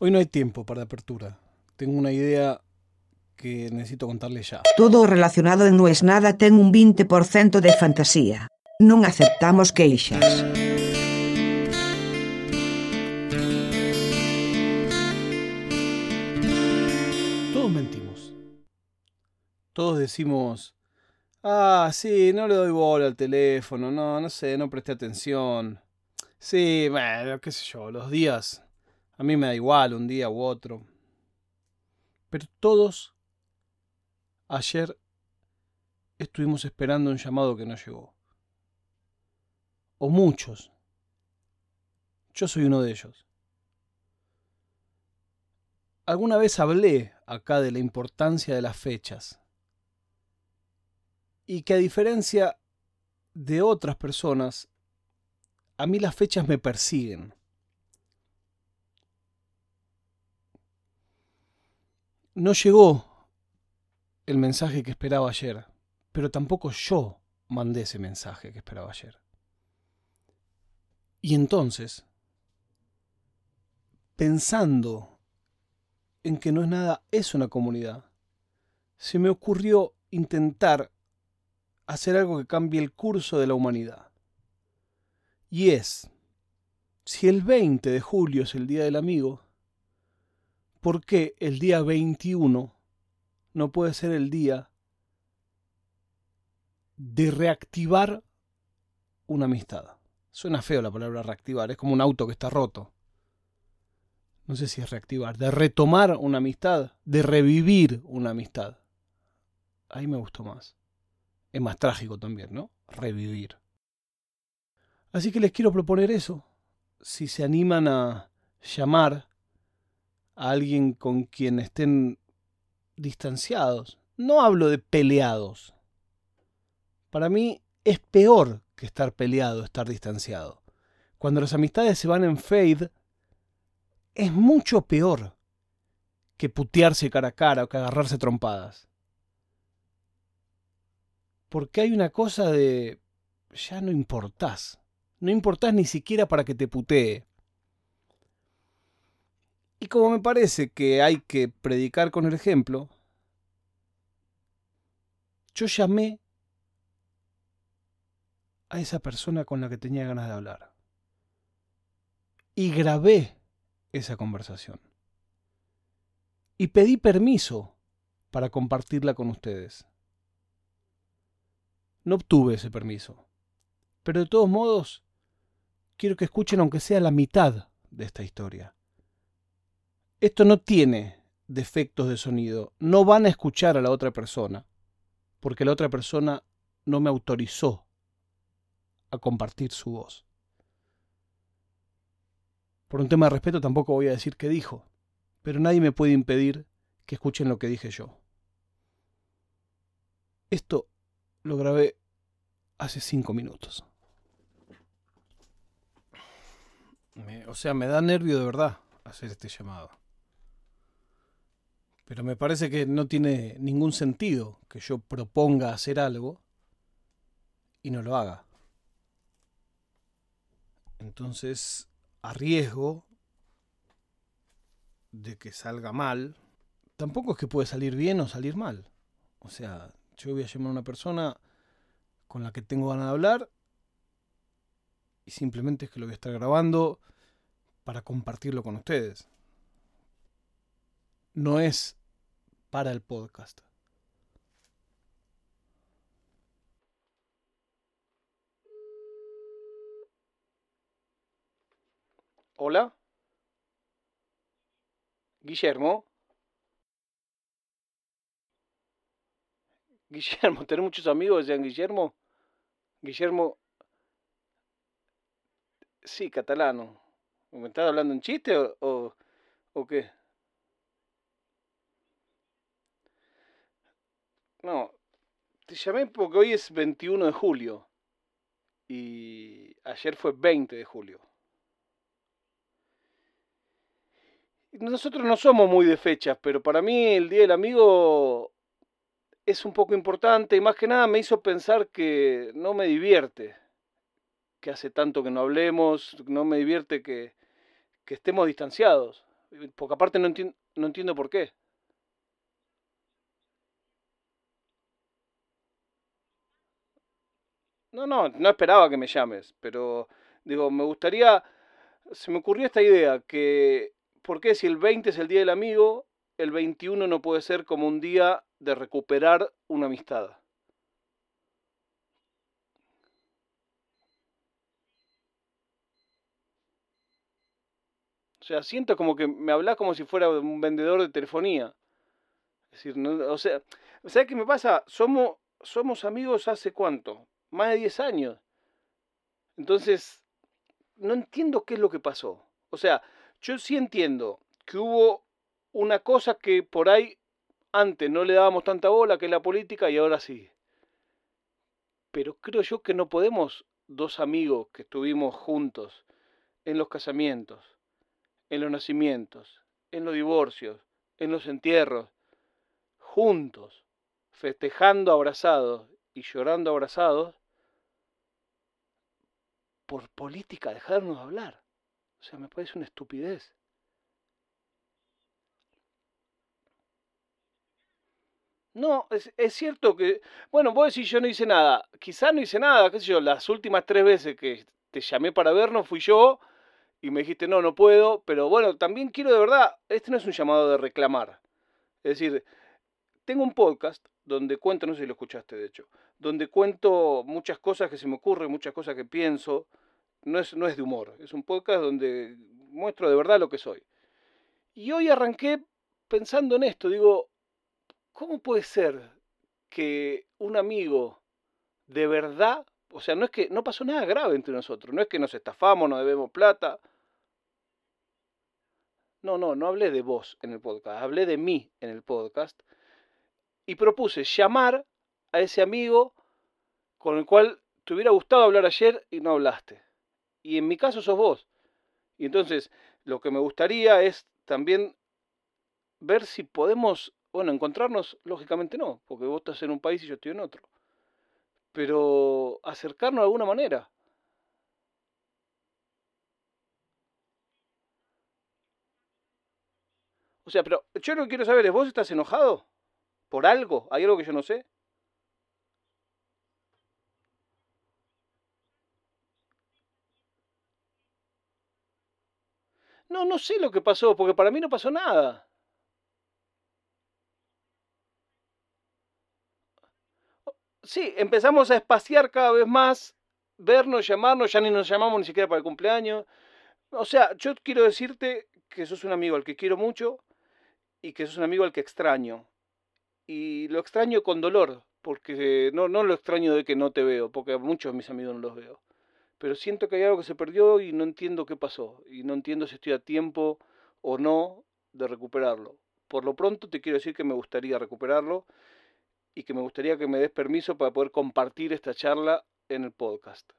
Hoy no hay tiempo para apertura. Tengo una idea que necesito contarle ya. Todo relacionado en No es nada ten un 20% de fantasía. Non aceptamos queixas. Todos mentimos. Todos decimos, ah, sí, no le doy bola al teléfono, no, no sé, no presté atención. Sí, bueno, qué sé yo, los días, a mí me da igual un día u otro. Pero todos ayer estuvimos esperando un llamado que no llegó. O muchos. Yo soy uno de ellos. Alguna vez hablé acá de la importancia de las fechas. Y que a diferencia de otras personas, a mí las fechas me persiguen. No llegó el mensaje que esperaba ayer, pero tampoco yo mandé ese mensaje que esperaba ayer. Y entonces, pensando en que no es nada, es una comunidad, se me ocurrió intentar hacer algo que cambie el curso de la humanidad. Y es, si el 20 de julio es el Día del Amigo, ¿por qué el día 21 no puede ser el día de reactivar una amistad? Suena feo la palabra reactivar, es como un auto que está roto no sé si es reactivar, de retomar una amistad, de revivir una amistad. Ahí me gustó más. Es más trágico también, ¿no? Revivir. Así que les quiero proponer eso. Si se animan a llamar a alguien con quien estén distanciados. No hablo de peleados. Para mí es peor que estar peleado, estar distanciado. Cuando las amistades se van en fade, es mucho peor que putearse cara a cara o que agarrarse trompadas. Porque hay una cosa de... ya no importás. No importás ni siquiera para que te putee. Y como me parece que hay que predicar con el ejemplo, yo llamé a esa persona con la que tenía ganas de hablar. Y grabé esa conversación. Y pedí permiso para compartirla con ustedes. No obtuve ese permiso. Pero de todos modos, quiero que escuchen aunque sea la mitad de esta historia. Esto no tiene defectos de sonido. No van a escuchar a la otra persona, porque la otra persona no me autorizó a compartir su voz. Por un tema de respeto tampoco voy a decir qué dijo, pero nadie me puede impedir que escuchen lo que dije yo. Esto lo grabé hace cinco minutos. o sea, me da nervio de verdad hacer este llamado. Pero me parece que no tiene ningún sentido que yo proponga hacer algo y no lo haga. Entonces, a riesgo de que salga mal, tampoco es que puede salir bien o salir mal. O sea, yo voy a llamar a una persona con la que tengo ganas de hablar y simplemente es que lo voy a estar grabando para compartirlo con ustedes. No es para el podcast. Hola. Guillermo. Guillermo, ¿tenés muchos amigos sean Guillermo? Guillermo. Sí, catalano. ¿Me estás hablando en chiste o, o qué? No, te llamé porque hoy es 21 de julio y ayer fue 20 de julio. Nosotros no somos muy de fechas, pero para mí el Día del Amigo es un poco importante y más que nada me hizo pensar que no me divierte, que hace tanto que no hablemos, no me divierte que, que estemos distanciados. Porque aparte no, enti- no entiendo por qué. No, no, no esperaba que me llames, pero digo, me gustaría, se me ocurrió esta idea, que ¿por qué si el 20 es el día del amigo, el 21 no puede ser como un día de recuperar una amistad? O sea, siento como que me hablas como si fuera un vendedor de telefonía. Es decir, no- o sea, ¿sabes qué me pasa? Somos, somos amigos hace cuánto? Más de 10 años. Entonces, no entiendo qué es lo que pasó. O sea, yo sí entiendo que hubo una cosa que por ahí antes no le dábamos tanta bola, que es la política, y ahora sí. Pero creo yo que no podemos, dos amigos que estuvimos juntos en los casamientos, en los nacimientos, en los divorcios, en los entierros, juntos, festejando abrazados y llorando abrazados, por política dejarnos hablar. O sea, me parece una estupidez. No, es, es cierto que, bueno, vos decís yo no hice nada. Quizá no hice nada, qué sé yo, las últimas tres veces que te llamé para vernos fui yo y me dijiste no, no puedo, pero bueno, también quiero de verdad, este no es un llamado de reclamar. Es decir, tengo un podcast donde cuento, no sé si lo escuchaste de hecho, donde cuento muchas cosas que se me ocurren, muchas cosas que pienso. No es, no es de humor, es un podcast donde muestro de verdad lo que soy. Y hoy arranqué pensando en esto, digo, ¿cómo puede ser que un amigo de verdad, o sea, no es que no pasó nada grave entre nosotros, no es que nos estafamos, nos debemos plata. No, no, no hablé de vos en el podcast, hablé de mí en el podcast y propuse llamar a ese amigo con el cual te hubiera gustado hablar ayer y no hablaste. Y en mi caso sos vos. Y entonces lo que me gustaría es también ver si podemos, bueno, encontrarnos, lógicamente no, porque vos estás en un país y yo estoy en otro, pero acercarnos de alguna manera. O sea, pero yo lo que quiero saber es, ¿vos estás enojado? ¿Por algo? ¿Hay algo que yo no sé? No, no sé lo que pasó, porque para mí no pasó nada. Sí, empezamos a espaciar cada vez más, vernos, llamarnos, ya ni nos llamamos ni siquiera para el cumpleaños. O sea, yo quiero decirte que sos un amigo al que quiero mucho y que sos un amigo al que extraño. Y lo extraño con dolor, porque no, no lo extraño de que no te veo, porque a muchos de mis amigos no los veo. Pero siento que hay algo que se perdió y no entiendo qué pasó. Y no entiendo si estoy a tiempo o no de recuperarlo. Por lo pronto te quiero decir que me gustaría recuperarlo y que me gustaría que me des permiso para poder compartir esta charla en el podcast.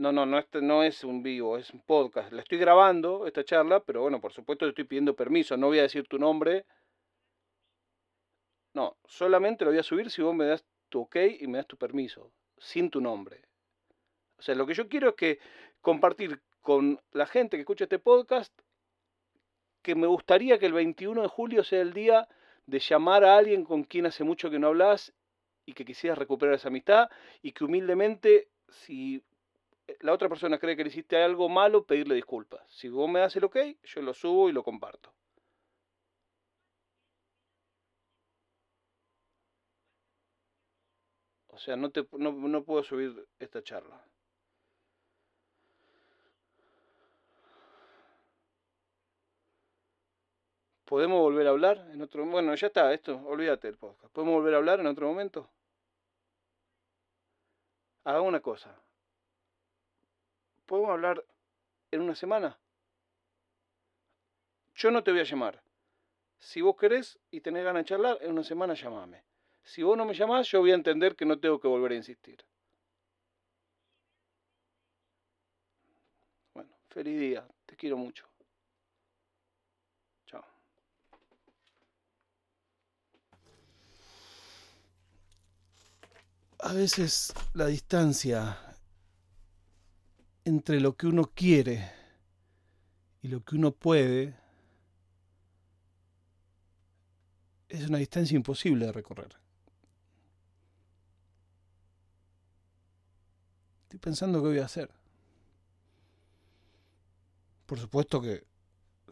No, no, no, este no es un vivo, es un podcast. La estoy grabando, esta charla, pero bueno, por supuesto te estoy pidiendo permiso. No voy a decir tu nombre. No, solamente lo voy a subir si vos me das tu ok y me das tu permiso, sin tu nombre. O sea, lo que yo quiero es que compartir con la gente que escucha este podcast que me gustaría que el 21 de julio sea el día de llamar a alguien con quien hace mucho que no hablas y que quisieras recuperar esa amistad y que humildemente, si la otra persona cree que le hiciste algo malo, pedirle disculpas. Si vos me das el ok, yo lo subo y lo comparto. O sea, no, te, no, no puedo subir esta charla. ¿Podemos volver a hablar en otro Bueno, ya está, esto, olvídate del podcast. ¿Podemos volver a hablar en otro momento? Haga una cosa. ¿Podemos hablar en una semana? Yo no te voy a llamar. Si vos querés y tenés ganas de charlar, en una semana llamame. Si vos no me llamás, yo voy a entender que no tengo que volver a insistir. Bueno, feliz día. Te quiero mucho. Chao. A veces la distancia entre lo que uno quiere y lo que uno puede es una distancia imposible de recorrer. Estoy pensando qué voy a hacer. Por supuesto que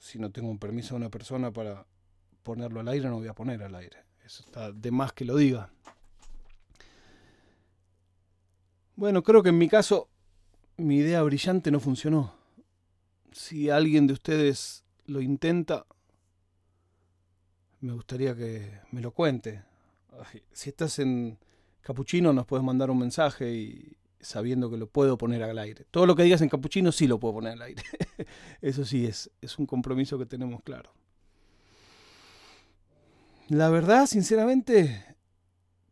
si no tengo un permiso de una persona para ponerlo al aire, no voy a poner al aire. Eso está de más que lo diga. Bueno, creo que en mi caso mi idea brillante no funcionó. Si alguien de ustedes lo intenta, me gustaría que me lo cuente. Si estás en Capuchino, nos puedes mandar un mensaje y sabiendo que lo puedo poner al aire. Todo lo que digas en Capuchino sí lo puedo poner al aire. Eso sí, es, es un compromiso que tenemos claro. La verdad, sinceramente,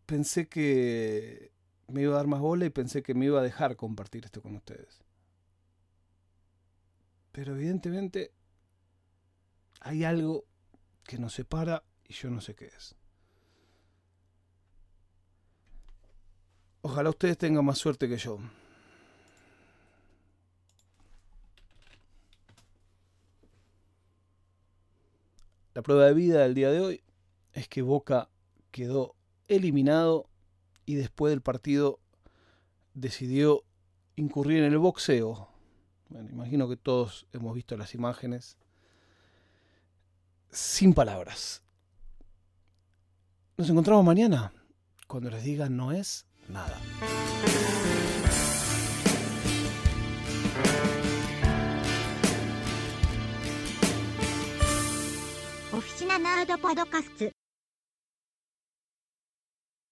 pensé que me iba a dar más bola y pensé que me iba a dejar compartir esto con ustedes. Pero evidentemente hay algo que nos separa y yo no sé qué es. Ojalá ustedes tengan más suerte que yo. La prueba de vida del día de hoy es que Boca quedó eliminado y después del partido decidió incurrir en el boxeo. Bueno, imagino que todos hemos visto las imágenes. Sin palabras. Nos encontramos mañana cuando les diga no es nada. Oficina